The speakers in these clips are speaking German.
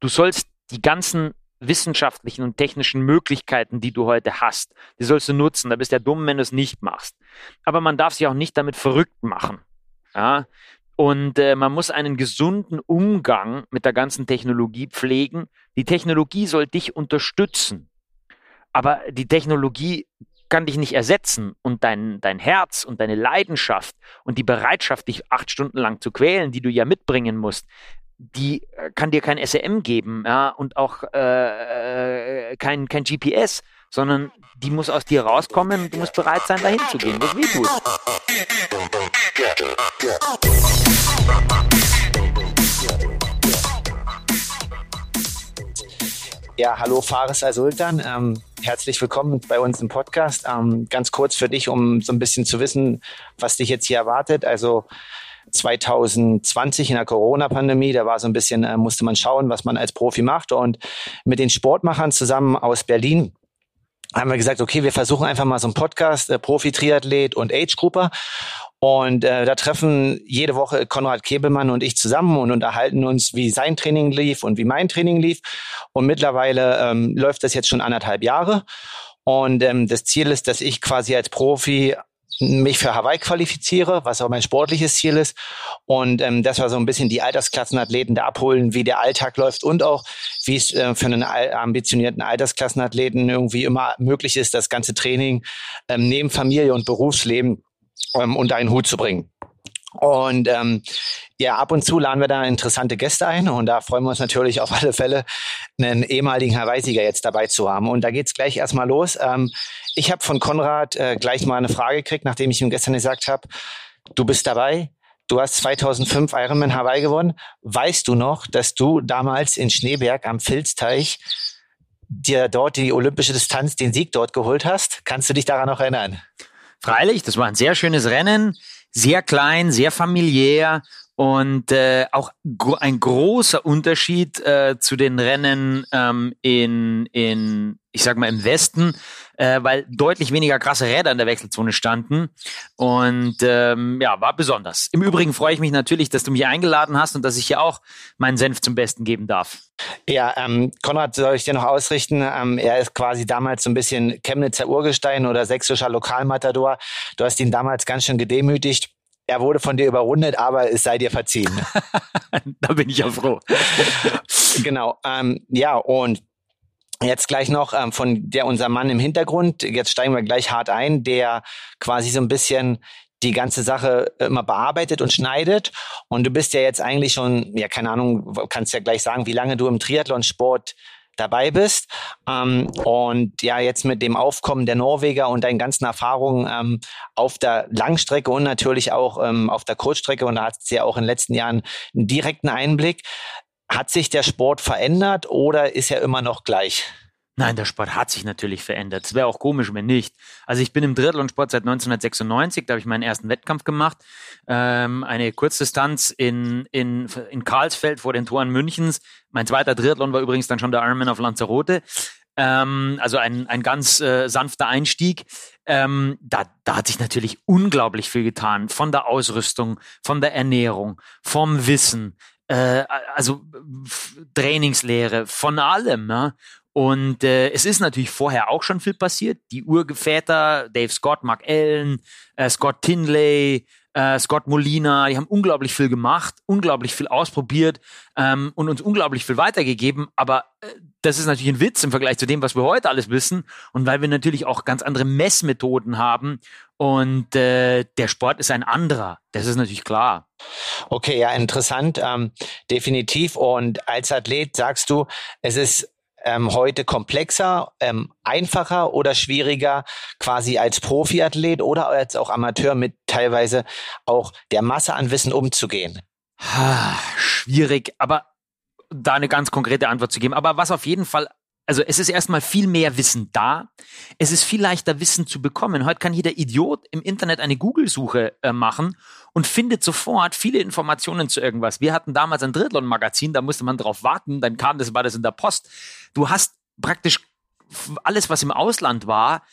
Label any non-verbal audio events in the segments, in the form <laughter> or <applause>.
du sollst die ganzen wissenschaftlichen und technischen Möglichkeiten, die du heute hast, die sollst du nutzen. Da bist du ja dumm, wenn du es nicht machst. Aber man darf sich auch nicht damit verrückt machen. Ja? Und äh, man muss einen gesunden Umgang mit der ganzen Technologie pflegen. Die Technologie soll dich unterstützen. Aber die Technologie kann dich nicht ersetzen und dein, dein Herz und deine Leidenschaft und die Bereitschaft, dich acht Stunden lang zu quälen, die du ja mitbringen musst, die äh, kann dir kein SEM geben ja, und auch äh, äh kein, kein GPS, sondern die muss aus dir rauskommen und du musst bereit sein, dahin zu gehen, was weh tut. Ja, hallo Fares Al-Sultan. Ähm, herzlich willkommen bei uns im Podcast. Ähm, ganz kurz für dich, um so ein bisschen zu wissen, was dich jetzt hier erwartet. Also 2020 in der Corona-Pandemie, da war so ein bisschen, äh, musste man schauen, was man als Profi macht. Und mit den Sportmachern zusammen aus Berlin haben wir gesagt, okay, wir versuchen einfach mal so einen Podcast, äh, Profi-Triathlet und Age-Grupper. Und äh, da treffen jede Woche Konrad Kebelmann und ich zusammen und unterhalten uns, wie sein Training lief und wie mein Training lief. Und mittlerweile ähm, läuft das jetzt schon anderthalb Jahre. Und ähm, das Ziel ist, dass ich quasi als Profi mich für Hawaii qualifiziere, was auch mein sportliches Ziel ist. Und ähm, das war so ein bisschen die Altersklassenathleten da abholen, wie der Alltag läuft und auch, wie es äh, für einen ambitionierten Altersklassenathleten irgendwie immer möglich ist, das ganze Training ähm, neben Familie und Berufsleben ähm, unter einen Hut zu bringen. Und ähm, ja, ab und zu laden wir da interessante Gäste ein und da freuen wir uns natürlich auf alle Fälle, einen ehemaligen Hawaii-Sieger jetzt dabei zu haben. Und da geht's gleich erstmal los. Ähm, ich habe von Konrad äh, gleich mal eine Frage gekriegt, nachdem ich ihm gestern gesagt habe, du bist dabei, du hast 2005 Ironman Hawaii gewonnen. Weißt du noch, dass du damals in Schneeberg am Filzteich dir dort die olympische Distanz, den Sieg dort geholt hast? Kannst du dich daran noch erinnern? Freilich, das war ein sehr schönes Rennen, sehr klein, sehr familiär und äh, auch ein großer Unterschied äh, zu den Rennen ähm, in, in, ich sag mal, im Westen, äh, weil deutlich weniger krasse Räder in der Wechselzone standen. Und ähm, ja, war besonders. Im Übrigen freue ich mich natürlich, dass du mich eingeladen hast und dass ich hier auch meinen Senf zum Besten geben darf. Ja, ähm, Konrad, soll ich dir noch ausrichten? Ähm, er ist quasi damals so ein bisschen Chemnitzer Urgestein oder sächsischer Lokalmatador. Du hast ihn damals ganz schön gedemütigt er wurde von dir überrundet, aber es sei dir verziehen. <laughs> da bin ich ja froh. genau. Ähm, ja, und Jetzt gleich noch ähm, von der unser Mann im Hintergrund. Jetzt steigen wir gleich hart ein, der quasi so ein bisschen die ganze Sache immer bearbeitet und schneidet. Und du bist ja jetzt eigentlich schon, ja, keine Ahnung, kannst ja gleich sagen, wie lange du im Triathlonsport dabei bist. Ähm, und ja, jetzt mit dem Aufkommen der Norweger und deinen ganzen Erfahrungen ähm, auf der Langstrecke und natürlich auch ähm, auf der Kurzstrecke, und da hat es ja auch in den letzten Jahren einen direkten Einblick. Hat sich der Sport verändert oder ist er immer noch gleich? Nein, der Sport hat sich natürlich verändert. Es wäre auch komisch, wenn nicht. Also ich bin im Triathlon-Sport seit 1996, da habe ich meinen ersten Wettkampf gemacht. Ähm, eine Kurzdistanz in, in, in Karlsfeld vor den Toren Münchens. Mein zweiter Triathlon war übrigens dann schon der Ironman auf Lanzarote. Ähm, also ein, ein ganz äh, sanfter Einstieg. Ähm, da, da hat sich natürlich unglaublich viel getan. Von der Ausrüstung, von der Ernährung, vom Wissen, äh, also Trainingslehre, von allem. Ne? Und äh, es ist natürlich vorher auch schon viel passiert. Die Urväter, Dave Scott, Mark Allen, äh, Scott Tinley, äh, Scott Molina, die haben unglaublich viel gemacht, unglaublich viel ausprobiert ähm, und uns unglaublich viel weitergegeben. Aber äh, das ist natürlich ein Witz im Vergleich zu dem, was wir heute alles wissen. Und weil wir natürlich auch ganz andere Messmethoden haben. Und äh, der Sport ist ein anderer. Das ist natürlich klar. Okay, ja, interessant. Ähm, definitiv. Und als Athlet sagst du, es ist ähm, heute komplexer, ähm, einfacher oder schwieriger, quasi als Profiathlet oder als auch Amateur mit teilweise auch der Masse an Wissen umzugehen? Ha, schwierig, aber da eine ganz konkrete Antwort zu geben. Aber was auf jeden Fall also es ist erstmal viel mehr Wissen da. Es ist viel leichter Wissen zu bekommen. Heute kann jeder Idiot im Internet eine Google-Suche äh, machen und findet sofort viele Informationen zu irgendwas. Wir hatten damals ein Drittlon-Magazin, da musste man drauf warten, dann kam das, war das in der Post. Du hast praktisch alles, was im Ausland war,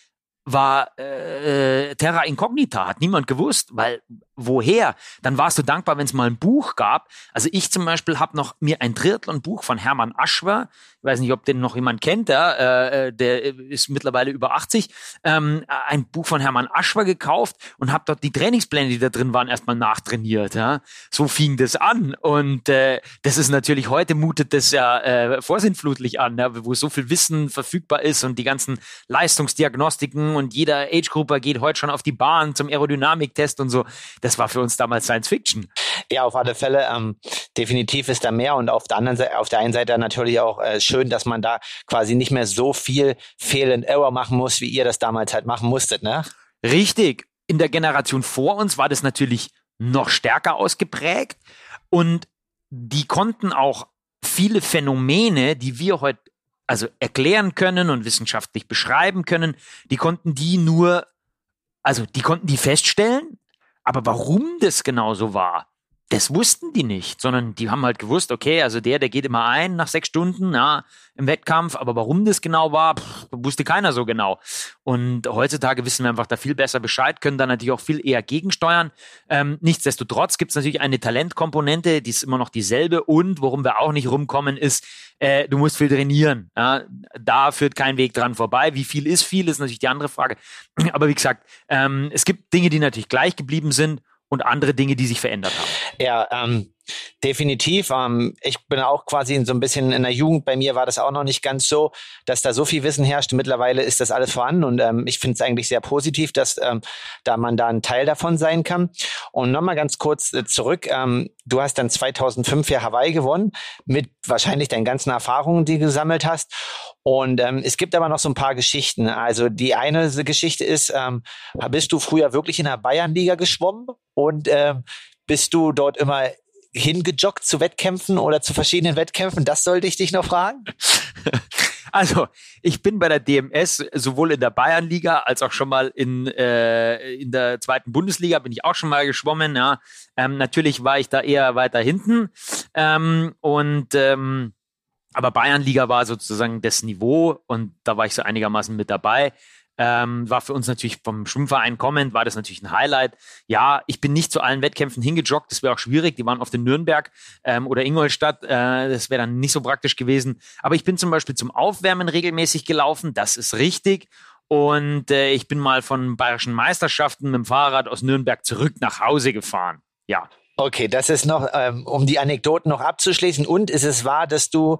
war äh, Terra Incognita, hat niemand gewusst, weil woher? Dann warst du dankbar, wenn es mal ein Buch gab. Also ich zum Beispiel habe noch mir ein Triathlon-Buch von Hermann Aschwer, ich weiß nicht, ob den noch jemand kennt, ja, äh, der ist mittlerweile über 80, ähm, ein Buch von Hermann Aschwer gekauft und habe dort die Trainingspläne, die da drin waren, erstmal nachtrainiert. Ja. So fing das an und äh, das ist natürlich, heute mutet das ja äh, vorsinnflutlich an, ja, wo so viel Wissen verfügbar ist und die ganzen Leistungsdiagnostiken und jeder Age-Grupper geht heute schon auf die Bahn zum Aerodynamiktest und so. Das war für uns damals Science Fiction. Ja, auf alle Fälle. Ähm, definitiv ist da mehr und auf der anderen Seite, auf der einen Seite natürlich auch äh, schön, dass man da quasi nicht mehr so viel Fail and Error machen muss, wie ihr das damals halt machen musstet, ne? Richtig. In der Generation vor uns war das natürlich noch stärker ausgeprägt und die konnten auch viele Phänomene, die wir heute also erklären können und wissenschaftlich beschreiben können, die konnten die nur, also die konnten die feststellen, aber warum das genau so war, das wussten die nicht, sondern die haben halt gewusst, okay, also der, der geht immer ein nach sechs Stunden ja, im Wettkampf, aber warum das genau war, pff, wusste keiner so genau. Und heutzutage wissen wir einfach da viel besser Bescheid, können da natürlich auch viel eher gegensteuern. Ähm, nichtsdestotrotz gibt es natürlich eine Talentkomponente, die ist immer noch dieselbe und worum wir auch nicht rumkommen, ist, äh, du musst viel trainieren. Ja? Da führt kein Weg dran vorbei. Wie viel ist viel, ist natürlich die andere Frage. <clears throat> Aber wie gesagt, ähm, es gibt Dinge, die natürlich gleich geblieben sind und andere Dinge, die sich verändert haben. Ja, ähm, definitiv. Ähm, ich bin auch quasi in so ein bisschen in der Jugend. Bei mir war das auch noch nicht ganz so, dass da so viel Wissen herrscht. Mittlerweile ist das alles vorhanden und ähm, ich finde es eigentlich sehr positiv, dass ähm, da man da ein Teil davon sein kann. Und nochmal ganz kurz äh, zurück. Ähm, du hast dann 2005 ja Hawaii gewonnen mit wahrscheinlich deinen ganzen Erfahrungen, die du gesammelt hast. Und ähm, es gibt aber noch so ein paar Geschichten. Also die eine Geschichte ist, ähm, bist du früher wirklich in der Bayernliga geschwommen und ähm, bist du dort immer hingejoggt zu Wettkämpfen oder zu verschiedenen Wettkämpfen? Das sollte ich dich noch fragen. <laughs> Also, ich bin bei der DMS sowohl in der Bayernliga als auch schon mal in, äh, in der zweiten Bundesliga bin ich auch schon mal geschwommen. Ja. Ähm, natürlich war ich da eher weiter hinten. Ähm, und ähm, aber Bayernliga war sozusagen das Niveau und da war ich so einigermaßen mit dabei. Ähm, war für uns natürlich vom Schwimmverein kommend, war das natürlich ein Highlight. Ja, ich bin nicht zu allen Wettkämpfen hingejoggt, das wäre auch schwierig. Die waren auf den Nürnberg ähm, oder Ingolstadt, äh, das wäre dann nicht so praktisch gewesen. Aber ich bin zum Beispiel zum Aufwärmen regelmäßig gelaufen, das ist richtig. Und äh, ich bin mal von bayerischen Meisterschaften mit dem Fahrrad aus Nürnberg zurück nach Hause gefahren. Ja, Okay, das ist noch, ähm, um die Anekdoten noch abzuschließen. Und ist es wahr, dass du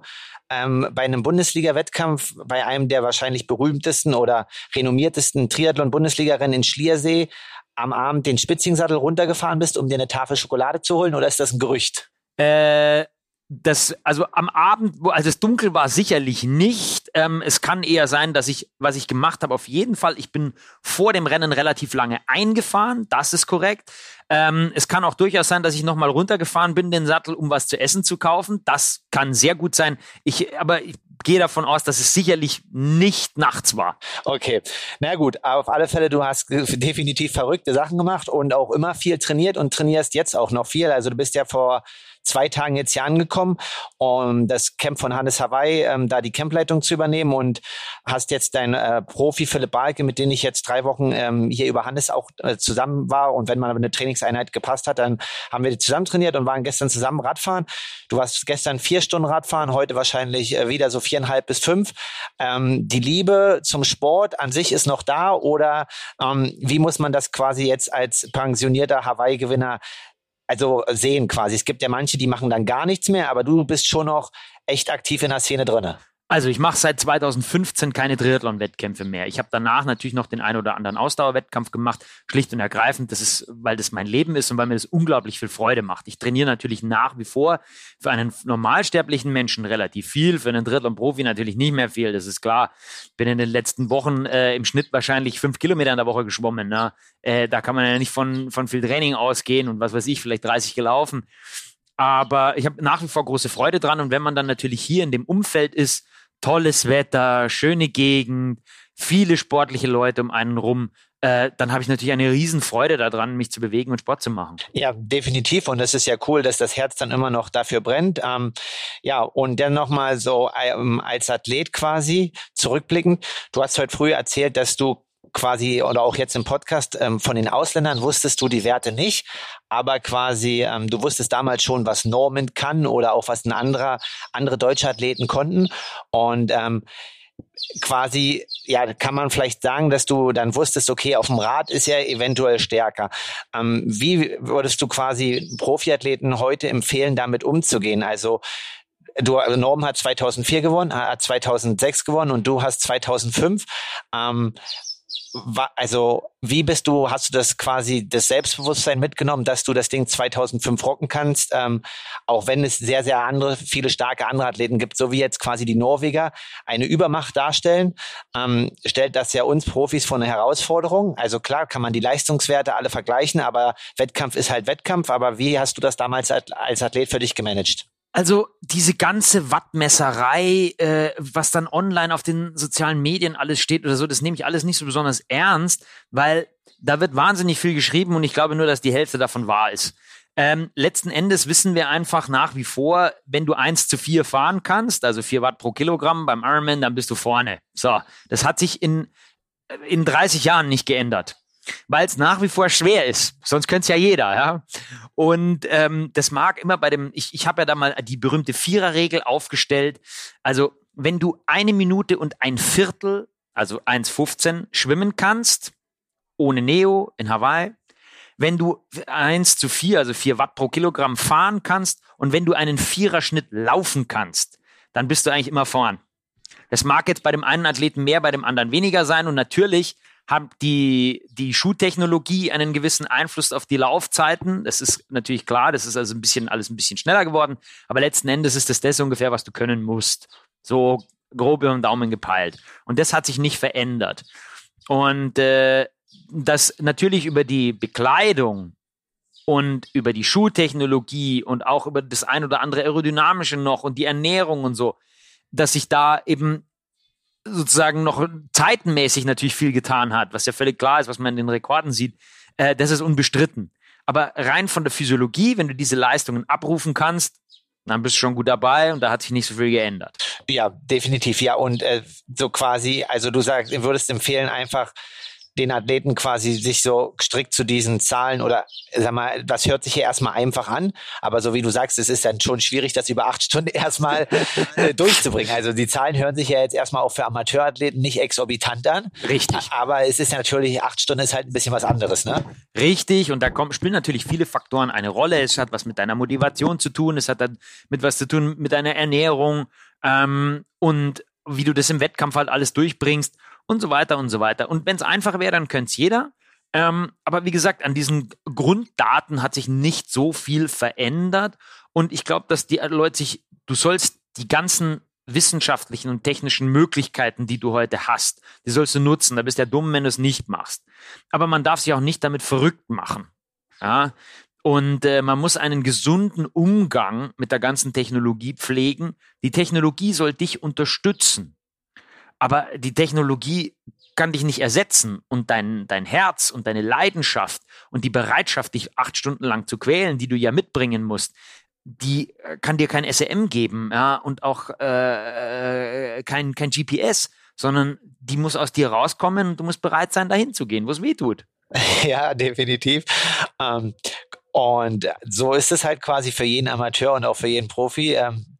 ähm, bei einem Bundesliga-Wettkampf, bei einem der wahrscheinlich berühmtesten oder renommiertesten Triathlon-Bundesligarennen in Schliersee, am Abend den Spitzingsattel runtergefahren bist, um dir eine Tafel Schokolade zu holen? Oder ist das ein Gerücht? Äh, das, also am Abend, wo, als es dunkel war, sicherlich nicht. Ähm, es kann eher sein, dass ich, was ich gemacht habe, auf jeden Fall, ich bin vor dem Rennen relativ lange eingefahren, das ist korrekt. Ähm, es kann auch durchaus sein, dass ich nochmal runtergefahren bin, den Sattel, um was zu essen zu kaufen. Das kann sehr gut sein. Ich, aber ich gehe davon aus, dass es sicherlich nicht nachts war. Okay, na gut, auf alle Fälle, du hast definitiv verrückte Sachen gemacht und auch immer viel trainiert und trainierst jetzt auch noch viel. Also du bist ja vor zwei Tagen jetzt hier angekommen, um das Camp von Hannes Hawaii, ähm, da die Campleitung zu übernehmen und hast jetzt dein äh, Profi Philipp Balke, mit dem ich jetzt drei Wochen ähm, hier über Hannes auch äh, zusammen war und wenn man eine Trainingseinheit gepasst hat, dann haben wir zusammen trainiert und waren gestern zusammen Radfahren. Du warst gestern vier Stunden Radfahren, heute wahrscheinlich äh, wieder so viereinhalb bis fünf. Ähm, die Liebe zum Sport an sich ist noch da oder ähm, wie muss man das quasi jetzt als pensionierter Hawaii-Gewinner also sehen quasi. Es gibt ja manche, die machen dann gar nichts mehr, aber du bist schon noch echt aktiv in der Szene drinne. Also ich mache seit 2015 keine Triathlon-Wettkämpfe mehr. Ich habe danach natürlich noch den einen oder anderen Ausdauerwettkampf gemacht, schlicht und ergreifend. Das ist, weil das mein Leben ist und weil mir das unglaublich viel Freude macht. Ich trainiere natürlich nach wie vor für einen normalsterblichen Menschen relativ viel, für einen Triathlon-Profi natürlich nicht mehr viel. Das ist klar. Bin in den letzten Wochen äh, im Schnitt wahrscheinlich fünf Kilometer in der Woche geschwommen. Ne? Äh, da kann man ja nicht von von viel Training ausgehen und was weiß ich, vielleicht 30 gelaufen. Aber ich habe nach wie vor große Freude dran und wenn man dann natürlich hier in dem Umfeld ist tolles Wetter, schöne Gegend, viele sportliche Leute um einen rum, äh, dann habe ich natürlich eine Riesenfreude daran, mich zu bewegen und Sport zu machen. Ja, definitiv. Und das ist ja cool, dass das Herz dann immer noch dafür brennt. Ähm, ja, und dann nochmal so ähm, als Athlet quasi zurückblickend. Du hast heute früh erzählt, dass du quasi oder auch jetzt im Podcast ähm, von den Ausländern wusstest du die Werte nicht, aber quasi ähm, du wusstest damals schon, was Norman kann oder auch was ein anderer andere deutsche Athleten konnten und ähm, quasi, ja, kann man vielleicht sagen, dass du dann wusstest, okay, auf dem Rad ist er eventuell stärker. Ähm, wie würdest du quasi Profiathleten heute empfehlen, damit umzugehen? Also du, also Norm hat 2004 gewonnen, hat 2006 gewonnen und du hast 2005. Ähm, also wie bist du, hast du das quasi das Selbstbewusstsein mitgenommen, dass du das Ding 2005 rocken kannst, ähm, auch wenn es sehr, sehr andere, viele starke andere Athleten gibt, so wie jetzt quasi die Norweger eine Übermacht darstellen, ähm, stellt das ja uns Profis vor eine Herausforderung. Also klar kann man die Leistungswerte alle vergleichen, aber Wettkampf ist halt Wettkampf. Aber wie hast du das damals als Athlet für dich gemanagt? Also diese ganze Wattmesserei, äh, was dann online auf den sozialen Medien alles steht oder so, das nehme ich alles nicht so besonders ernst, weil da wird wahnsinnig viel geschrieben und ich glaube nur, dass die Hälfte davon wahr ist. Ähm, letzten Endes wissen wir einfach nach wie vor, wenn du eins zu vier fahren kannst, also vier Watt pro Kilogramm beim Ironman, dann bist du vorne. So, das hat sich in, in 30 Jahren nicht geändert weil es nach wie vor schwer ist. Sonst könnte es ja jeder, ja. Und ähm, das mag immer bei dem, ich, ich habe ja da mal die berühmte Viererregel aufgestellt. Also wenn du eine Minute und ein Viertel, also 1,15 schwimmen kannst, ohne Neo in Hawaii, wenn du 1 zu 4, also 4 Watt pro Kilogramm fahren kannst und wenn du einen Viererschnitt laufen kannst, dann bist du eigentlich immer vorn. Das mag jetzt bei dem einen Athleten mehr, bei dem anderen weniger sein und natürlich hat die, die Schuhtechnologie einen gewissen Einfluss auf die Laufzeiten. Das ist natürlich klar, das ist also ein bisschen alles ein bisschen schneller geworden, aber letzten Endes ist das das ungefähr, was du können musst. So grob über den Daumen gepeilt. Und das hat sich nicht verändert. Und äh, das natürlich über die Bekleidung und über die Schuhtechnologie und auch über das ein oder andere Aerodynamische noch und die Ernährung und so, dass sich da eben sozusagen noch zeitenmäßig natürlich viel getan hat, was ja völlig klar ist, was man in den Rekorden sieht, äh, das ist unbestritten. Aber rein von der Physiologie, wenn du diese Leistungen abrufen kannst, dann bist du schon gut dabei und da hat sich nicht so viel geändert. Ja, definitiv, ja. Und äh, so quasi, also du sagst, du würdest empfehlen, einfach den Athleten quasi sich so strikt zu diesen Zahlen oder sag mal, das hört sich ja erstmal einfach an, aber so wie du sagst, es ist dann schon schwierig, das über acht Stunden <laughs> erstmal äh, durchzubringen. Also die Zahlen hören sich ja jetzt erstmal auch für Amateurathleten nicht exorbitant an. Richtig. Aber es ist natürlich, acht Stunden ist halt ein bisschen was anderes, ne? Richtig, und da kommen, spielen natürlich viele Faktoren eine Rolle. Es hat was mit deiner Motivation zu tun, es hat dann mit was zu tun mit deiner Ernährung ähm, und wie du das im Wettkampf halt alles durchbringst und so weiter und so weiter. Und wenn es einfacher wäre, dann könnte es jeder. Ähm, aber wie gesagt, an diesen Grunddaten hat sich nicht so viel verändert. Und ich glaube, dass die Leute sich, du sollst die ganzen wissenschaftlichen und technischen Möglichkeiten, die du heute hast, die sollst du nutzen. Da bist du ja dumm, wenn du es nicht machst. Aber man darf sich auch nicht damit verrückt machen. Ja, und äh, man muss einen gesunden Umgang mit der ganzen Technologie pflegen. Die Technologie soll dich unterstützen. Aber die Technologie kann dich nicht ersetzen und dein, dein Herz und deine Leidenschaft und die Bereitschaft, dich acht Stunden lang zu quälen, die du ja mitbringen musst, die äh, kann dir kein SEM geben, ja, und auch äh, kein, kein GPS, sondern die muss aus dir rauskommen und du musst bereit sein, dahin zu gehen, wo es weh tut. <laughs> Ja, definitiv. Ähm, und so ist es halt quasi für jeden Amateur und auch für jeden Profi. Ähm,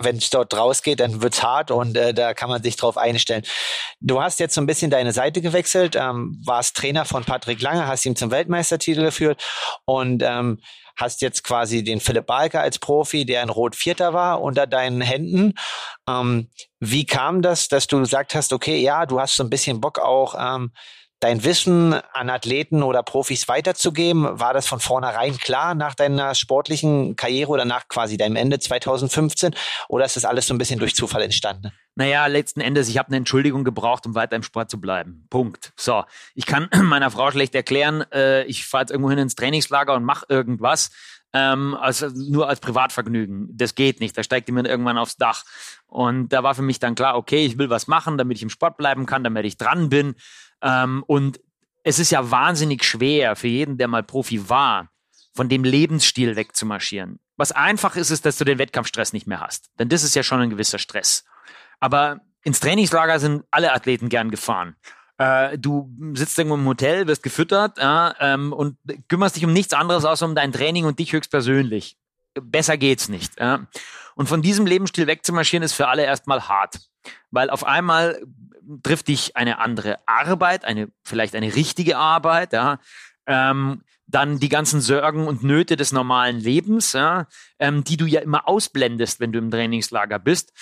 wenn es dort rausgeht, dann wird's hart und äh, da kann man sich drauf einstellen. Du hast jetzt so ein bisschen deine Seite gewechselt, ähm, warst Trainer von Patrick Lange, hast ihn zum Weltmeistertitel geführt und ähm, hast jetzt quasi den Philipp Balker als Profi, der in Rot Vierter war, unter deinen Händen. Ähm, wie kam das, dass du gesagt hast, okay, ja, du hast so ein bisschen Bock auch ähm, dein Wissen an Athleten oder Profis weiterzugeben? War das von vornherein klar nach deiner sportlichen Karriere oder nach quasi deinem Ende 2015? Oder ist das alles so ein bisschen durch Zufall entstanden? Naja, letzten Endes, ich habe eine Entschuldigung gebraucht, um weiter im Sport zu bleiben. Punkt. So, ich kann <clears throat> meiner Frau schlecht erklären, äh, ich fahre jetzt irgendwo hin ins Trainingslager und mache irgendwas. Ähm, also nur als Privatvergnügen. Das geht nicht. Da steigt mir irgendwann aufs Dach. Und da war für mich dann klar, okay, ich will was machen, damit ich im Sport bleiben kann, damit ich dran bin. Ähm, und es ist ja wahnsinnig schwer für jeden, der mal Profi war, von dem Lebensstil wegzumarschieren. Was einfach ist, ist, dass du den Wettkampfstress nicht mehr hast. Denn das ist ja schon ein gewisser Stress. Aber ins Trainingslager sind alle Athleten gern gefahren. Äh, du sitzt irgendwo im Hotel, wirst gefüttert ja, ähm, und kümmerst dich um nichts anderes außer um dein Training und dich höchstpersönlich. Besser geht's nicht. Ja. Und von diesem Lebensstil wegzumarschieren ist für alle erstmal hart, weil auf einmal trifft dich eine andere Arbeit, eine vielleicht eine richtige Arbeit, ja, ähm, dann die ganzen Sorgen und Nöte des normalen Lebens, ja, ähm, die du ja immer ausblendest, wenn du im Trainingslager bist.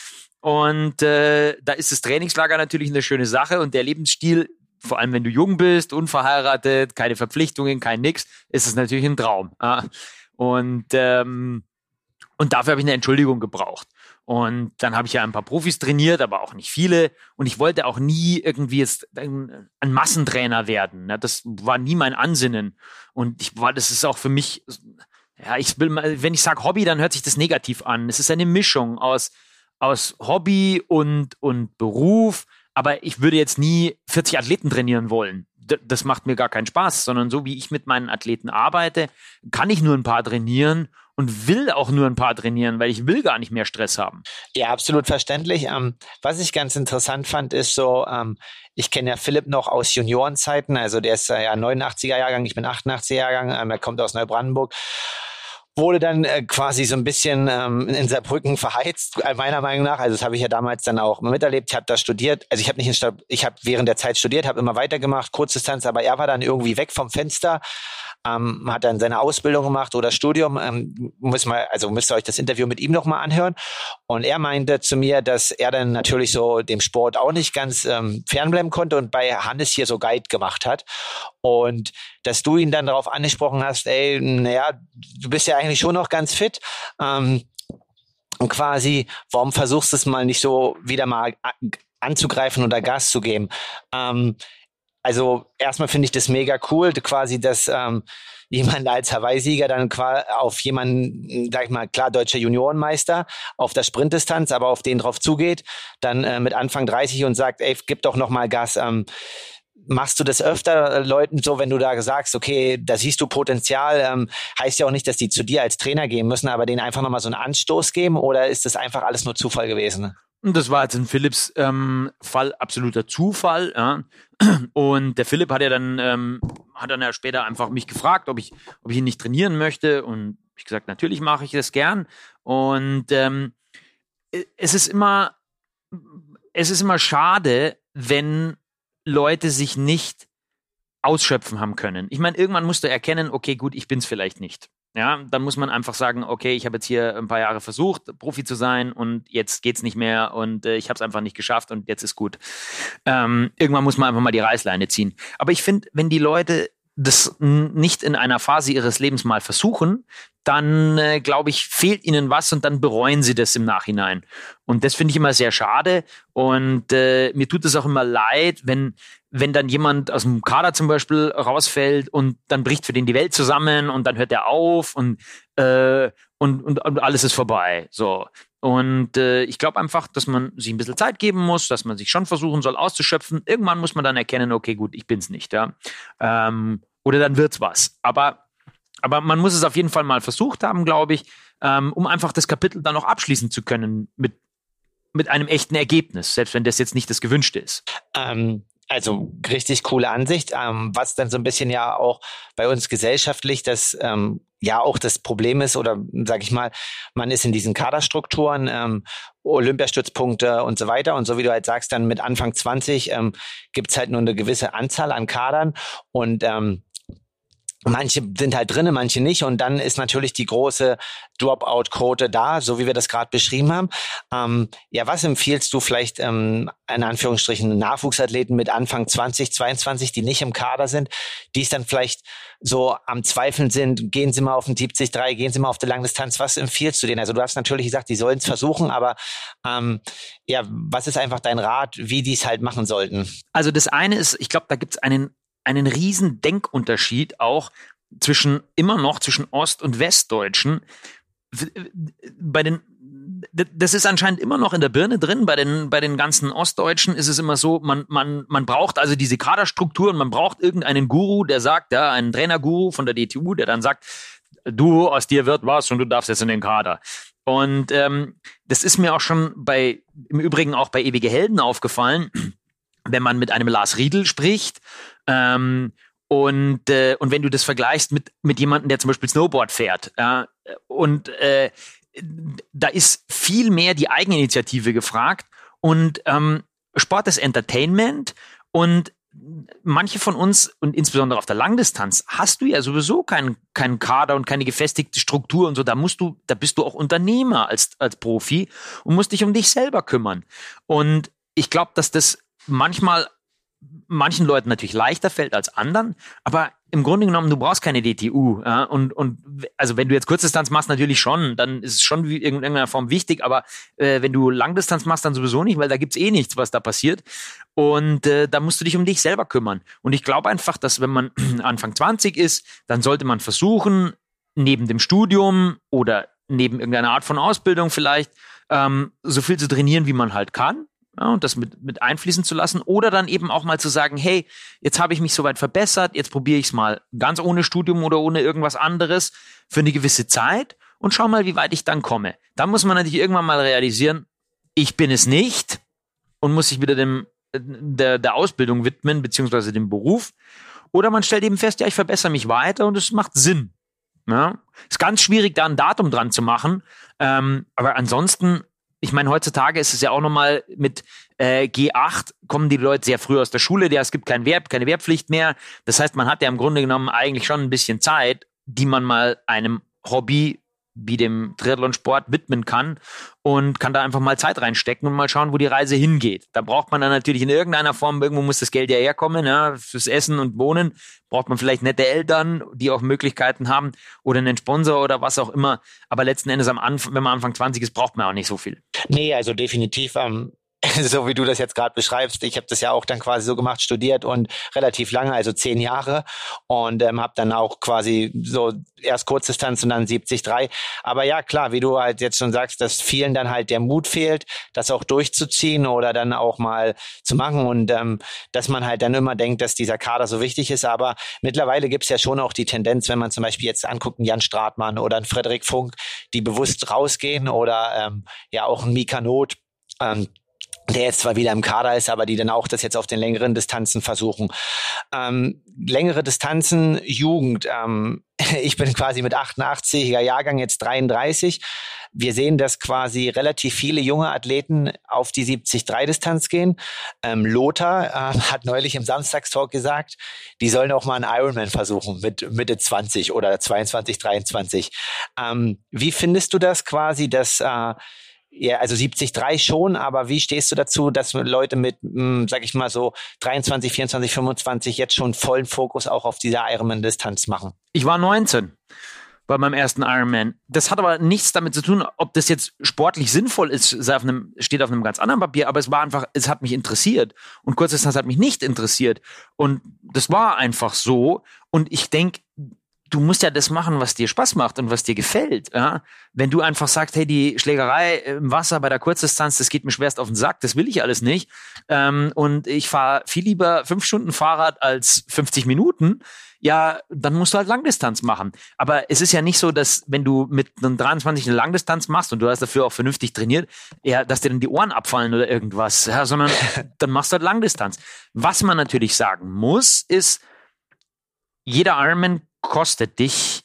Und äh, da ist das Trainingslager natürlich eine schöne Sache und der Lebensstil, vor allem wenn du jung bist, unverheiratet, keine Verpflichtungen, kein Nix, ist es natürlich ein Traum. Ja. Und ähm, und dafür habe ich eine Entschuldigung gebraucht. Und dann habe ich ja ein paar Profis trainiert, aber auch nicht viele. Und ich wollte auch nie irgendwie jetzt ein, Massentrainer werden. Das war nie mein Ansinnen. Und ich war, das ist auch für mich, ja, ich will mal, wenn ich sage Hobby, dann hört sich das negativ an. Es ist eine Mischung aus, aus Hobby und, und Beruf. Aber ich würde jetzt nie 40 Athleten trainieren wollen das macht mir gar keinen Spaß, sondern so wie ich mit meinen Athleten arbeite, kann ich nur ein paar trainieren und will auch nur ein paar trainieren, weil ich will gar nicht mehr Stress haben. Ja, absolut verständlich. Ähm, was ich ganz interessant fand, ist so, ähm, ich kenne ja Philipp noch aus Juniorenzeiten, also der ist äh, ja 89er Jahrgang, ich bin 88er Jahrgang, ähm, er kommt aus Neubrandenburg wurde dann äh, quasi so ein bisschen ähm, in Saarbrücken verheizt, äh, meiner Meinung nach. Also das habe ich ja damals dann auch miterlebt. Ich habe da studiert. Also ich habe nicht in Stab ich habe während der Zeit studiert, habe immer weitergemacht, Kurzdistanz, aber er war dann irgendwie weg vom Fenster, ähm, hat dann seine Ausbildung gemacht oder Studium. Ähm, muss mal, also müsst ihr euch das Interview mit ihm nochmal anhören. Und er meinte zu mir, dass er dann natürlich so dem Sport auch nicht ganz ähm, fernbleiben konnte und bei Hannes hier so Guide gemacht hat. Und dass du ihn dann darauf angesprochen hast, ey, naja, du bist ja eigentlich schon noch ganz fit. Ähm, und quasi, warum versuchst du es mal nicht so wieder mal anzugreifen oder Gas zu geben? Ähm, also erstmal finde ich das mega cool, quasi, dass ähm, jemand als Hawaii-Sieger dann auf jemanden, sag ich mal, klar, deutscher Juniorenmeister auf der Sprintdistanz, aber auf den drauf zugeht, dann äh, mit Anfang 30 und sagt, ey, gib doch noch mal Gas. Ähm, machst du das öfter äh, Leuten so, wenn du da sagst, okay, da siehst du Potenzial, ähm, heißt ja auch nicht, dass die zu dir als Trainer gehen müssen, aber denen einfach nochmal so einen Anstoß geben oder ist das einfach alles nur Zufall gewesen? Und das war jetzt in Philipps ähm, Fall absoluter Zufall. Ja. Und der Philipp hat ja dann, ähm, hat dann ja später einfach mich gefragt, ob ich, ob ich ihn nicht trainieren möchte. Und ich gesagt, natürlich mache ich das gern. Und ähm, es ist immer, es ist immer schade, wenn Leute sich nicht ausschöpfen haben können. Ich meine, irgendwann musst du erkennen, okay, gut, ich bin es vielleicht nicht. Ja, dann muss man einfach sagen, okay, ich habe jetzt hier ein paar Jahre versucht, Profi zu sein und jetzt geht's nicht mehr und äh, ich habe es einfach nicht geschafft und jetzt ist gut. Ähm, irgendwann muss man einfach mal die Reißleine ziehen. Aber ich finde, wenn die Leute das nicht in einer Phase ihres Lebens mal versuchen, dann äh, glaube ich, fehlt ihnen was und dann bereuen sie das im Nachhinein. Und das finde ich immer sehr schade. Und äh, mir tut es auch immer leid, wenn, wenn dann jemand aus dem Kader zum Beispiel rausfällt und dann bricht für den die Welt zusammen und dann hört er auf und, äh, und, und, und alles ist vorbei. So. Und äh, ich glaube einfach, dass man sich ein bisschen Zeit geben muss, dass man sich schon versuchen soll auszuschöpfen. Irgendwann muss man dann erkennen, okay, gut, ich bin's nicht, ja. Ähm, oder dann wird's was. Aber, aber man muss es auf jeden Fall mal versucht haben, glaube ich, ähm, um einfach das Kapitel dann noch abschließen zu können mit, mit einem echten Ergebnis, selbst wenn das jetzt nicht das Gewünschte ist. Ähm, also richtig coole Ansicht, ähm, was dann so ein bisschen ja auch bei uns gesellschaftlich das ähm, ja auch das Problem ist oder sage ich mal, man ist in diesen Kaderstrukturen, ähm, Olympiastützpunkte und so weiter und so wie du halt sagst, dann mit Anfang 20 ähm, gibt halt nur eine gewisse Anzahl an Kadern und ähm, Manche sind halt drinnen, manche nicht. Und dann ist natürlich die große Dropout-Quote da, so wie wir das gerade beschrieben haben. Ähm, ja, was empfiehlst du vielleicht ähm, in Anführungsstrichen Nachwuchsathleten mit Anfang 20, 22, die nicht im Kader sind, die es dann vielleicht so am Zweifeln sind, gehen sie mal auf den 73, gehen sie mal auf die Langdistanz, was empfiehlst du denen? Also du hast natürlich gesagt, die sollen es versuchen, aber ähm, ja, was ist einfach dein Rat, wie die es halt machen sollten? Also das eine ist, ich glaube, da gibt es einen einen riesen Denkunterschied auch zwischen immer noch zwischen Ost- und Westdeutschen. Bei den das ist anscheinend immer noch in der Birne drin. Bei den, bei den ganzen Ostdeutschen ist es immer so, man, man, man braucht also diese Kaderstrukturen, man braucht irgendeinen Guru, der sagt, ja, einen Trainerguru von der DTU, der dann sagt, du, aus dir wird was und du darfst jetzt in den Kader. Und ähm, das ist mir auch schon bei, im Übrigen auch bei Ewige Helden aufgefallen wenn man mit einem Lars Riedel spricht. Ähm, und, äh, und wenn du das vergleichst mit, mit jemandem, der zum Beispiel Snowboard fährt, ja, und äh, da ist viel mehr die Eigeninitiative gefragt. Und ähm, Sport ist Entertainment und manche von uns und insbesondere auf der Langdistanz hast du ja sowieso keinen keinen Kader und keine gefestigte Struktur und so. Da musst du, da bist du auch Unternehmer als als Profi und musst dich um dich selber kümmern. Und ich glaube, dass das manchmal manchen Leuten natürlich leichter fällt als anderen, aber im Grunde genommen, du brauchst keine DTU. Ja? Und, und also wenn du jetzt Kurzdistanz machst, natürlich schon, dann ist es schon in irgendeiner Form wichtig, aber äh, wenn du Langdistanz machst, dann sowieso nicht, weil da gibt's eh nichts, was da passiert. Und äh, da musst du dich um dich selber kümmern. Und ich glaube einfach, dass wenn man <clears throat> Anfang 20 ist, dann sollte man versuchen, neben dem Studium oder neben irgendeiner Art von Ausbildung vielleicht, ähm, so viel zu trainieren, wie man halt kann ja, und das mit, mit einfließen zu lassen oder dann eben auch mal zu sagen, hey, jetzt habe ich mich soweit verbessert, jetzt probiere ich es mal ganz ohne Studium oder ohne irgendwas anderes für eine gewisse Zeit und schau mal, wie weit ich dann komme. Dann muss man natürlich irgendwann mal realisieren, ich bin es nicht und muss sich wieder dem, der, der Ausbildung widmen, beziehungsweise dem Beruf. Oder man stellt eben fest, ja, ich verbessere mich weiter und es macht Sinn. Ja? Ist ganz schwierig, da ein Datum dran zu machen. Ähm, aber ansonsten ich meine, heutzutage ist es ja auch nochmal mit äh, G8 kommen die Leute sehr früh aus der Schule, ja, es gibt kein Verb, keine Wehrpflicht mehr. Das heißt, man hat ja im Grunde genommen eigentlich schon ein bisschen Zeit, die man mal einem Hobby wie dem Triathlon-Sport widmen kann und kann da einfach mal Zeit reinstecken und mal schauen, wo die Reise hingeht. Da braucht man dann natürlich in irgendeiner Form, irgendwo muss das Geld ja herkommen, ja, fürs Essen und Wohnen braucht man vielleicht nette Eltern, die auch Möglichkeiten haben oder einen Sponsor oder was auch immer. Aber letzten Endes am Anfang, wenn man Anfang 20 ist, braucht man auch nicht so viel. Nee, also definitiv. Ähm, <laughs> so wie du das jetzt gerade beschreibst. Ich habe das ja auch dann quasi so gemacht, studiert und relativ lange, also zehn Jahre und ähm, habe dann auch quasi so erst Kurzdistanz und dann 73. Aber ja, klar, wie du halt jetzt schon sagst, dass vielen dann halt der Mut fehlt, das auch durchzuziehen oder dann auch mal zu machen und ähm, dass man halt dann immer denkt, dass dieser Kader so wichtig ist. Aber mittlerweile gibt's ja schon auch die Tendenz, wenn man zum Beispiel jetzt anguckt, einen Jan Stratmann oder einen Frederik Funk, die bewusst rausgehen oder ähm, ja auch ein Mika Not, ähm, der jetzt zwar wieder im Kader ist, aber die dann auch das jetzt auf den längeren Distanzen versuchen. Ähm, längere Distanzen, Jugend. Ähm, <laughs> ich bin quasi mit 88er Jahrgang jetzt 33. Wir sehen, dass quasi relativ viele junge Athleten auf die 70-3-Distanz gehen. Ähm, Lothar äh, hat neulich im Samstagstalk gesagt, die sollen auch mal einen Ironman versuchen mit Mitte 20 oder 22, 23. Ähm, wie findest du das quasi, dass äh, ja, also 70-3 schon, aber wie stehst du dazu, dass Leute mit, mh, hm, sag ich mal so, 23, 24, 25 jetzt schon vollen Fokus auch auf dieser Ironman-Distanz machen? Ich war 19 bei meinem ersten Ironman. Das hat aber nichts damit zu tun, ob das jetzt sportlich sinnvoll ist, auf einem, steht auf einem ganz anderen Papier, aber es war einfach, es hat mich interessiert. Und Kurzdistanz hat mich nicht interessiert. Und das war einfach so. Und ich denke, du musst ja das machen, was dir Spaß macht und was dir gefällt. Ja? Wenn du einfach sagst, hey, die Schlägerei im Wasser bei der Kurzdistanz, das geht mir schwerst auf den Sack, das will ich alles nicht. Ähm, und ich fahre viel lieber fünf Stunden Fahrrad als 50 Minuten. Ja, dann musst du halt Langdistanz machen. Aber es ist ja nicht so, dass wenn du mit einem 23 eine Langdistanz machst und du hast dafür auch vernünftig trainiert, ja, dass dir dann die Ohren abfallen oder irgendwas, ja, sondern <laughs> dann machst du halt Langdistanz. Was man natürlich sagen muss, ist, jeder Ironman kostet dich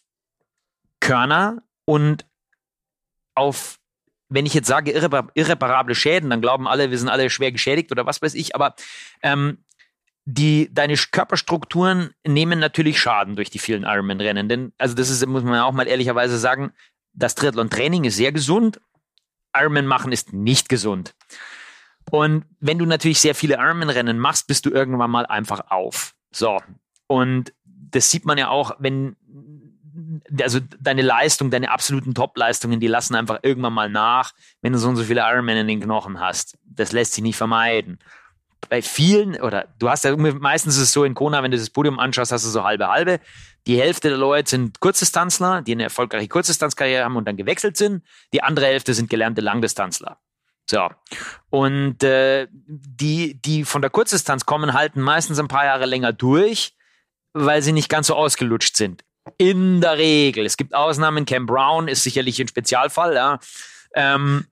Körner und auf, wenn ich jetzt sage irrepar irreparable Schäden, dann glauben alle, wir sind alle schwer geschädigt oder was weiß ich, aber ähm, die, deine Körperstrukturen nehmen natürlich Schaden durch die vielen Ironman-Rennen. Denn, also das ist, muss man auch mal ehrlicherweise sagen, das Triathlon-Training ist sehr gesund. Ironman machen ist nicht gesund. Und wenn du natürlich sehr viele Ironman-Rennen machst, bist du irgendwann mal einfach auf. So. Und das sieht man ja auch, wenn also deine Leistung, deine absoluten Top-Leistungen, die lassen einfach irgendwann mal nach, wenn du so und so viele Ironman in den Knochen hast. Das lässt sich nicht vermeiden. Bei vielen, oder du hast ja meistens ist es so in Kona, wenn du das Podium anschaust, hast du so halbe halbe. Die Hälfte der Leute sind Kurzdistanzler, die eine erfolgreiche Kurzdistanzkarriere haben und dann gewechselt sind. Die andere Hälfte sind gelernte Langdistanzler. So. Und äh, die, die von der Kurzdistanz kommen, halten meistens ein paar Jahre länger durch weil sie nicht ganz so ausgelutscht sind. In der Regel. Es gibt Ausnahmen. Cam Brown ist sicherlich ein Spezialfall. Ja. Ähm,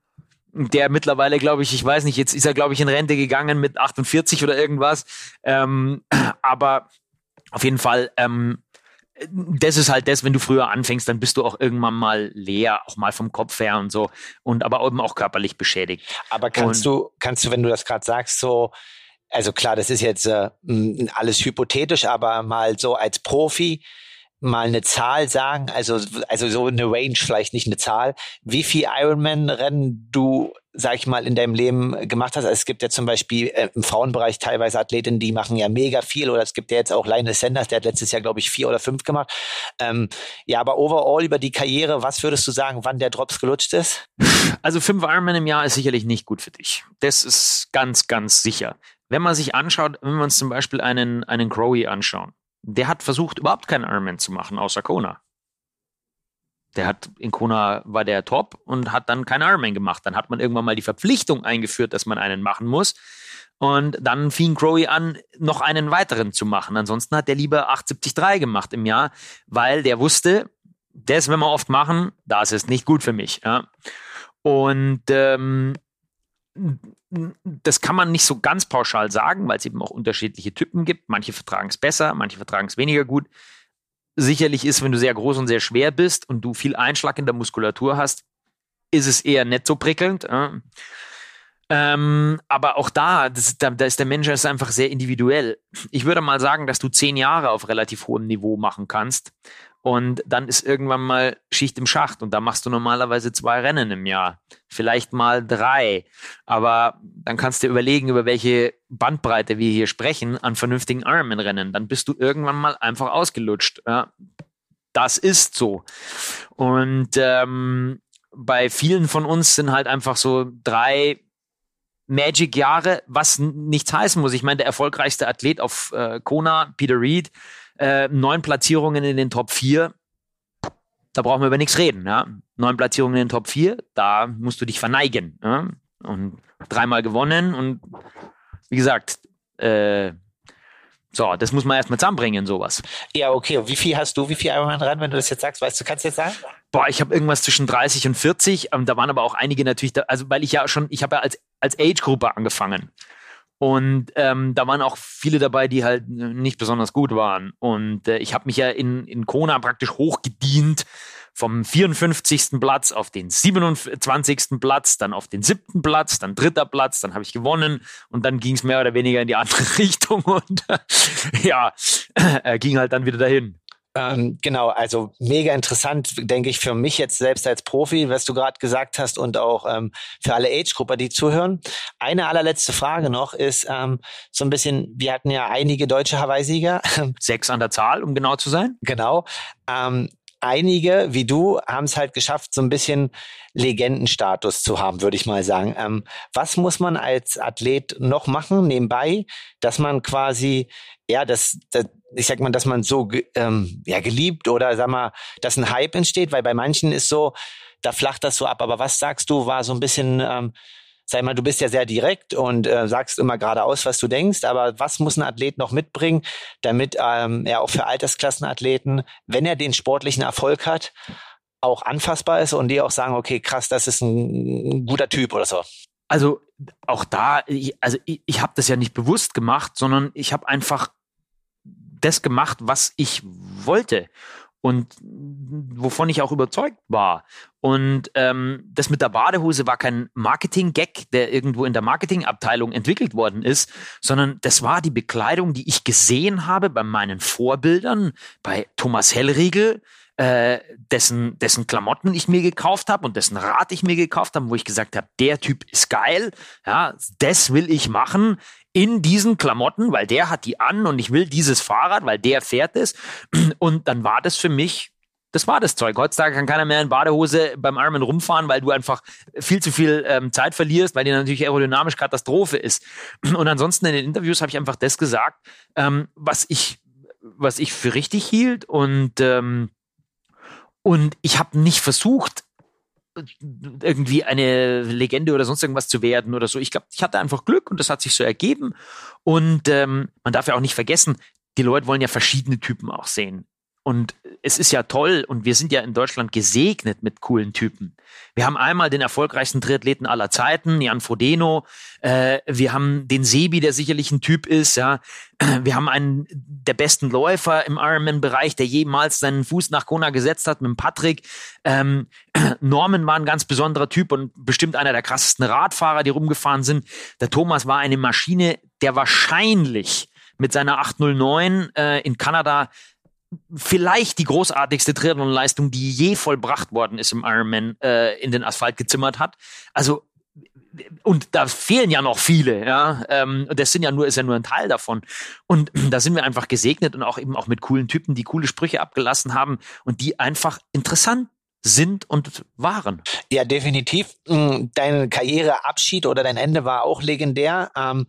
der mittlerweile, glaube ich, ich weiß nicht, jetzt ist er, glaube ich, in Rente gegangen mit 48 oder irgendwas. Ähm, aber auf jeden Fall, ähm, das ist halt das, wenn du früher anfängst, dann bist du auch irgendwann mal leer, auch mal vom Kopf her und so und aber eben auch körperlich beschädigt. Aber kannst und, du, kannst du, wenn du das gerade sagst, so, also klar, das ist jetzt äh, alles hypothetisch, aber mal so als Profi, mal eine Zahl sagen, also, also so eine Range, vielleicht nicht eine Zahl, wie viel Ironman-Rennen du, sag ich mal, in deinem Leben gemacht hast. Also es gibt ja zum Beispiel äh, im Frauenbereich teilweise Athletinnen, die machen ja mega viel oder es gibt ja jetzt auch Lionel Sanders, der hat letztes Jahr, glaube ich, vier oder fünf gemacht. Ähm, ja, aber overall über die Karriere, was würdest du sagen, wann der Drops gelutscht ist? Also fünf Ironman im Jahr ist sicherlich nicht gut für dich. Das ist ganz, ganz sicher. Wenn man sich anschaut, wenn wir uns zum Beispiel einen, einen Crowy anschauen, der hat versucht, überhaupt keinen Ironman zu machen, außer Kona. Der hat in Kona war der top und hat dann keinen Ironman gemacht. Dann hat man irgendwann mal die Verpflichtung eingeführt, dass man einen machen muss. Und dann fing Crowy an, noch einen weiteren zu machen. Ansonsten hat der lieber 873 gemacht im Jahr, weil der wusste, das, wenn wir oft machen, das ist nicht gut für mich. Ja. Und ähm, das kann man nicht so ganz pauschal sagen, weil es eben auch unterschiedliche Typen gibt. Manche vertragen es besser, manche vertragen es weniger gut. Sicherlich ist, wenn du sehr groß und sehr schwer bist und du viel Einschlag in der Muskulatur hast, ist es eher nicht so prickelnd. Ähm, aber auch da, das, da, da ist der Mensch ist einfach sehr individuell. Ich würde mal sagen, dass du zehn Jahre auf relativ hohem Niveau machen kannst und dann ist irgendwann mal Schicht im Schacht und da machst du normalerweise zwei Rennen im Jahr, vielleicht mal drei. Aber dann kannst du dir überlegen, über welche Bandbreite wir hier sprechen an vernünftigen Ironman-Rennen. Dann bist du irgendwann mal einfach ausgelutscht. Ja. Das ist so. Und ähm, bei vielen von uns sind halt einfach so drei Magic-Jahre, was nichts heißen muss. Ich meine, der erfolgreichste Athlet auf äh, Kona, Peter Reed, äh, neun Platzierungen in den Top 4, da brauchen wir über nichts reden. Ja? Neun Platzierungen in den Top 4, da musst du dich verneigen. Ja? Und dreimal gewonnen und wie gesagt, äh, so, das muss man erstmal zusammenbringen, sowas. Ja, okay. Und wie viel hast du, wie viel Ironman dran, wenn du das jetzt sagst? Weißt du, kannst du jetzt sagen? Boah, ich habe irgendwas zwischen 30 und 40. Ähm, da waren aber auch einige natürlich, da, also weil ich ja schon, ich habe ja als, als Age-Gruppe angefangen. Und ähm, da waren auch viele dabei, die halt nicht besonders gut waren. Und äh, ich habe mich ja in, in Kona praktisch hochgedient vom 54. Platz auf den 27. Platz, dann auf den siebten Platz, dann dritter Platz, dann habe ich gewonnen und dann ging es mehr oder weniger in die andere <laughs> Richtung und äh, ja, äh, ging halt dann wieder dahin. Ähm, genau, also mega interessant, denke ich, für mich jetzt selbst als Profi, was du gerade gesagt hast und auch ähm, für alle Age-Grupper, die zuhören. Eine allerletzte Frage noch ist ähm, so ein bisschen, wir hatten ja einige deutsche Hawaii-Sieger. <laughs> Sechs an der Zahl, um genau zu sein. Genau. Ähm, einige, wie du, haben es halt geschafft, so ein bisschen Legendenstatus zu haben, würde ich mal sagen. Ähm, was muss man als Athlet noch machen nebenbei, dass man quasi, ja, das, das ich sag mal, dass man so ähm, ja geliebt oder sag mal, dass ein Hype entsteht, weil bei manchen ist so, da flacht das so ab. Aber was sagst du, war so ein bisschen, ähm, sag mal, du bist ja sehr direkt und äh, sagst immer geradeaus, was du denkst, aber was muss ein Athlet noch mitbringen, damit ähm, er auch für Altersklassenathleten, wenn er den sportlichen Erfolg hat, auch anfassbar ist und die auch sagen, okay, krass, das ist ein, guter Typ oder so. Also auch da, ich, also ich, ich habe das ja nicht bewusst gemacht, sondern ich habe einfach das gemacht, was ich wollte und wovon ich auch überzeugt war. Und ähm, das mit der Badehose war kein Marketing-Gag, der irgendwo in der Marketingabteilung entwickelt worden ist, sondern das war die Bekleidung, die ich gesehen habe bei meinen Vorbildern, bei Thomas Hellriegel, äh, dessen, dessen Klamotten ich mir gekauft habe und dessen Rad ich mir gekauft habe, wo ich gesagt habe, der Typ ist geil, ja, das will ich machen in diesen Klamotten, weil der hat die an und ich will dieses Fahrrad, weil der fährt es. <clears throat> Und dann war das für mich, das war das Zeug. Heutzutage kann keiner mehr in Badehose beim Ironman rumfahren, weil du einfach viel zu viel ähm, Zeit verlierst, weil die natürlich aerodynamisch Katastrophe ist. <clears throat> Und ansonsten in den Interviews habe ich einfach das gesagt, ähm, was ich, was ich für richtig hielt und ähm, und ich habe nicht versucht, irgendwie eine Legende oder sonst irgendwas zu werden oder so. Ich glaube, ich hatte einfach Glück und das hat sich so ergeben. Und ähm, man darf ja auch nicht vergessen, die Leute wollen ja verschiedene Typen auch sehen. Und es ist ja toll und wir sind ja in Deutschland gesegnet mit coolen Typen. Wir haben einmal den erfolgreichsten Triathleten aller Zeiten, Jan Frodeno. Äh, wir haben den Sebi, der sicherlich ein Typ ist. Ja, <clears throat> wir haben einen der besten Läufer im Ironman-Bereich, der jemals seinen Fuß nach Kona gesetzt hat, mit Patrick. Ähm, <clears throat> Norman war ein ganz besonderer Typ und bestimmt einer der krassesten Radfahrer, die rumgefahren sind. Der Thomas war eine Maschine, der wahrscheinlich mit seiner 809 äh, in Kanada vielleicht die großartigste Triathlon-Leistung, die je vollbracht worden ist im Ironman, äh, in den Asphalt gezimmert hat. Also und da fehlen ja noch viele, ja. Ähm, das sind ja nur, ist ja nur ein Teil davon. Und da sind wir einfach gesegnet und auch eben auch mit coolen Typen, die coole Sprüche abgelassen haben und die einfach interessant sind und waren. Ja, definitiv. Mm, dein Karriereabschied oder dein Ende war auch legendär. Ähm,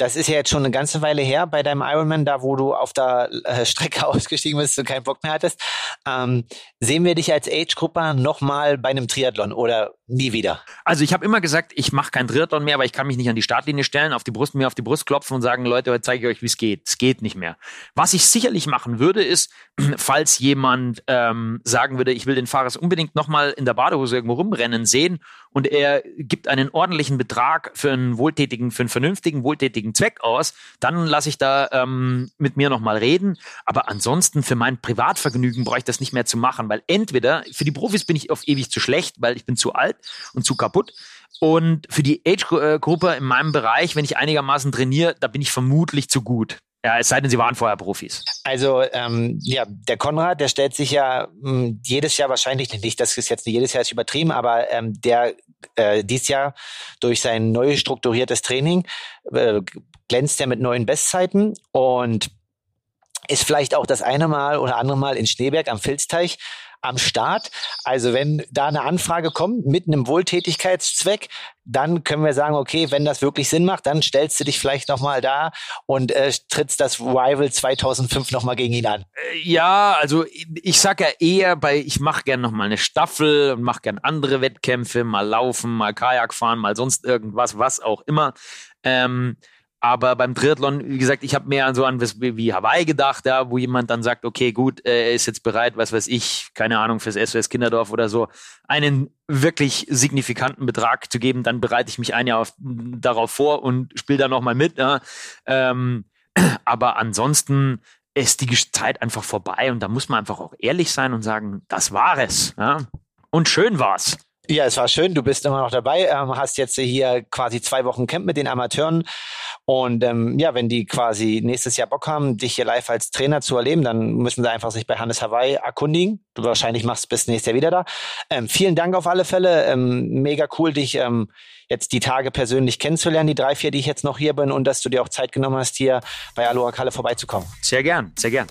das ist ja jetzt schon eine ganze Weile her bei deinem Ironman, da wo du auf der äh, Strecke <laughs> ausgestiegen bist und keinen Bock mehr hattest. Ähm, sehen wir dich als Age-Grupper nochmal bei einem Triathlon oder nie wieder? Also ich habe immer gesagt, ich mache kein Triathlon mehr, aber ich kann mich nicht an die Startlinie stellen, auf die Brust, mir auf die Brust klopfen und sagen, Leute, heute zeige ich euch, wie es geht. Es geht nicht mehr. Was ich sicherlich machen würde, ist, <clears throat> falls jemand ähm, sagen würde, ich will den Fahrer unbedingt nochmal in der Badehose irgendwo rumrennen sehen und er gibt einen ordentlichen Betrag für einen wohltätigen, für einen vernünftigen, wohltätigen Zweck aus, dann lasse ich da ähm, mit mir nochmal reden. Aber ansonsten für mein Privatvergnügen brauche ich das nicht mehr zu machen, weil entweder für die Profis bin ich auf ewig zu schlecht, weil ich bin zu alt und zu kaputt. Und für die Age-Gruppe in meinem Bereich, wenn ich einigermaßen trainiere, da bin ich vermutlich zu gut. Ja, es sei denn, sie waren vorher Profis. Also ähm, ja, der Konrad, der stellt sich ja mh, hm, jedes Jahr wahrscheinlich nicht, das ist jetzt nicht jedes Jahr ist übertrieben, aber ähm, der äh, dies Jahr durch sein neu strukturiertes Training äh, glänzt er mit neuen Bestzeiten und ist vielleicht auch das eine Mal oder andere Mal in Schneeberg am Filzteich am Start. Also wenn da eine Anfrage kommt mit einem Wohltätigkeitszweck, dann können wir sagen, okay, wenn das wirklich Sinn macht, dann stellst du dich vielleicht nochmal da und äh, trittst das Rival 2005 nochmal gegen ihn an. Äh, ja, also ich sag ja eher bei, ich mache gern nochmal eine Staffel und mache gern andere Wettkämpfe, mal laufen, mal Kajak fahren, mal sonst irgendwas, was auch immer. Ähm, aber beim Triathlon, wie gesagt, ich habe mehr so an was wie Hawaii gedacht, ja, wo jemand dann sagt, okay, gut, äh, er ist jetzt bereit, was weiß ich, keine Ahnung, fürs SOS Kinderdorf oder so, einen wirklich signifikanten Betrag zu geben, dann bereite ich mich ein Jahr auf, darauf vor und spiele da nochmal mit. Ja. Ähm, <clears throat> aber ansonsten ist die Zeit einfach vorbei und da muss man einfach auch ehrlich sein und sagen, das war es. Ja. Und schön war's. Ja, es war schön. Du bist immer noch dabei. Ähm, hast jetzt hier quasi zwei Wochen Camp mit den Amateuren. Und ähm, ja, wenn die quasi nächstes Jahr Bock haben, dich hier live als Trainer zu erleben, dann müssen sie einfach sich bei Hannes Hawaii erkundigen. Du wahrscheinlich machst bis nächstes Jahr wieder da. Ähm, vielen Dank auf alle Fälle. Ähm, mega cool, dich ähm, jetzt die Tage persönlich kennenzulernen, die drei, vier, die ich jetzt noch hier bin und dass du dir auch Zeit genommen hast, hier bei Aloha Kalle vorbeizukommen. Sehr gern, sehr gern.